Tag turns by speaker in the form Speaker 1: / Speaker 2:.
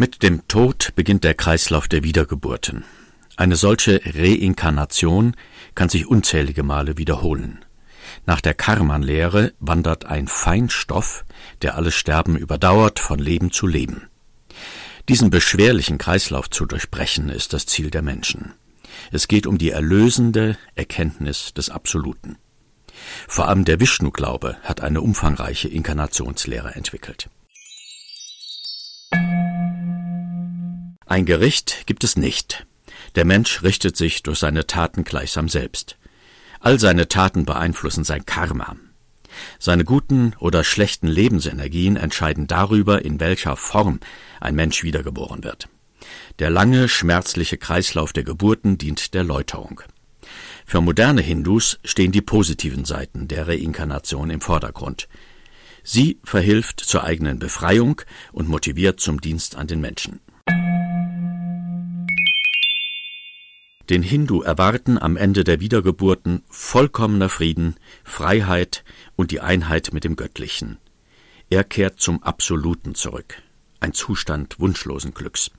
Speaker 1: Mit dem Tod beginnt der Kreislauf der Wiedergeburten. Eine solche Reinkarnation kann sich unzählige Male wiederholen. Nach der Karman-Lehre wandert ein Feinstoff, der alles Sterben überdauert, von Leben zu Leben. Diesen beschwerlichen Kreislauf zu durchbrechen, ist das Ziel der Menschen. Es geht um die erlösende Erkenntnis des Absoluten. Vor allem der Vishnu-Glaube hat eine umfangreiche Inkarnationslehre entwickelt. Ein Gericht gibt es nicht. Der Mensch richtet sich durch seine Taten gleichsam selbst. All seine Taten beeinflussen sein Karma. Seine guten oder schlechten Lebensenergien entscheiden darüber, in welcher Form ein Mensch wiedergeboren wird. Der lange, schmerzliche Kreislauf der Geburten dient der Läuterung. Für moderne Hindus stehen die positiven Seiten der Reinkarnation im Vordergrund. Sie verhilft zur eigenen Befreiung und motiviert zum Dienst an den Menschen. Den Hindu erwarten am Ende der Wiedergeburten vollkommener Frieden, Freiheit und die Einheit mit dem Göttlichen. Er kehrt zum Absoluten zurück, ein Zustand wunschlosen Glücks.